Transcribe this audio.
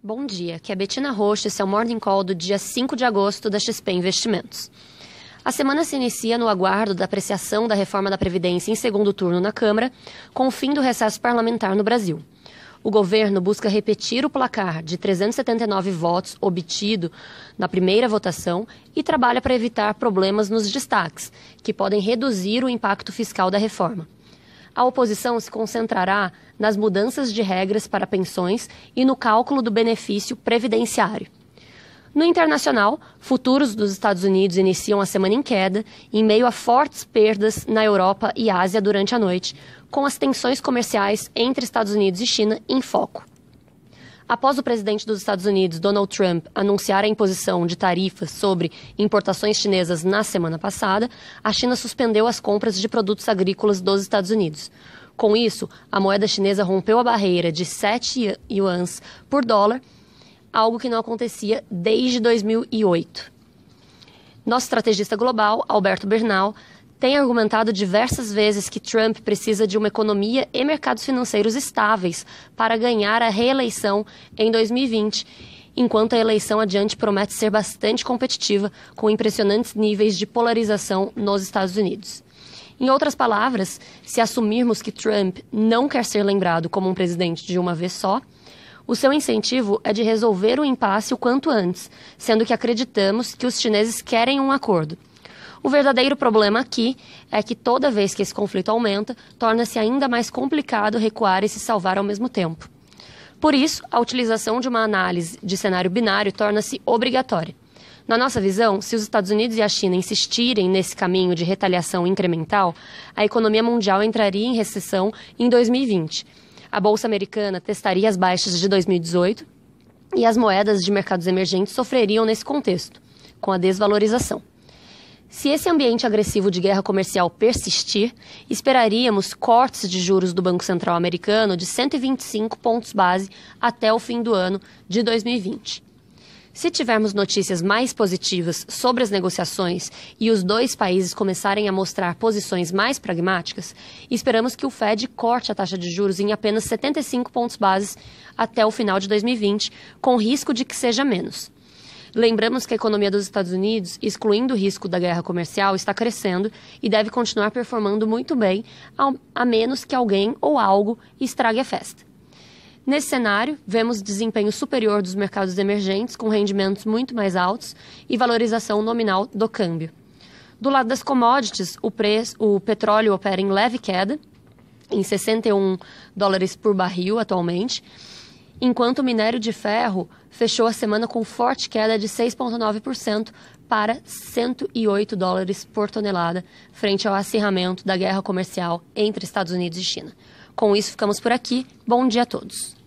Bom dia, aqui é Betina Rocha, esse é o Morning Call do dia 5 de agosto da XP Investimentos. A semana se inicia no aguardo da apreciação da reforma da Previdência em segundo turno na Câmara, com o fim do recesso parlamentar no Brasil. O governo busca repetir o placar de 379 votos obtido na primeira votação e trabalha para evitar problemas nos destaques, que podem reduzir o impacto fiscal da reforma a oposição se concentrará nas mudanças de regras para pensões e no cálculo do benefício previdenciário. No internacional, futuros dos Estados Unidos iniciam a semana em queda, em meio a fortes perdas na Europa e Ásia durante a noite, com as tensões comerciais entre Estados Unidos e China em foco. Após o presidente dos Estados Unidos, Donald Trump, anunciar a imposição de tarifas sobre importações chinesas na semana passada, a China suspendeu as compras de produtos agrícolas dos Estados Unidos. Com isso, a moeda chinesa rompeu a barreira de 7 yuans por dólar, algo que não acontecia desde 2008. Nosso estrategista global, Alberto Bernal, tem argumentado diversas vezes que Trump precisa de uma economia e mercados financeiros estáveis para ganhar a reeleição em 2020, enquanto a eleição adiante promete ser bastante competitiva, com impressionantes níveis de polarização nos Estados Unidos. Em outras palavras, se assumirmos que Trump não quer ser lembrado como um presidente de uma vez só, o seu incentivo é de resolver o impasse o quanto antes, sendo que acreditamos que os chineses querem um acordo. O verdadeiro problema aqui é que toda vez que esse conflito aumenta, torna-se ainda mais complicado recuar e se salvar ao mesmo tempo. Por isso, a utilização de uma análise de cenário binário torna-se obrigatória. Na nossa visão, se os Estados Unidos e a China insistirem nesse caminho de retaliação incremental, a economia mundial entraria em recessão em 2020. A bolsa americana testaria as baixas de 2018 e as moedas de mercados emergentes sofreriam nesse contexto, com a desvalorização. Se esse ambiente agressivo de guerra comercial persistir, esperaríamos cortes de juros do Banco Central americano de 125 pontos base até o fim do ano de 2020. Se tivermos notícias mais positivas sobre as negociações e os dois países começarem a mostrar posições mais pragmáticas, esperamos que o Fed corte a taxa de juros em apenas 75 pontos base até o final de 2020, com risco de que seja menos. Lembramos que a economia dos Estados Unidos, excluindo o risco da guerra comercial, está crescendo e deve continuar performando muito bem, a menos que alguém ou algo estrague a festa. Nesse cenário, vemos desempenho superior dos mercados emergentes, com rendimentos muito mais altos e valorização nominal do câmbio. Do lado das commodities, o, preço, o petróleo opera em leve queda, em 61 dólares por barril atualmente, enquanto o minério de ferro fechou a semana com forte queda de 6,9% para 108 dólares por tonelada, frente ao acirramento da guerra comercial entre Estados Unidos e China. Com isso, ficamos por aqui. Bom dia a todos.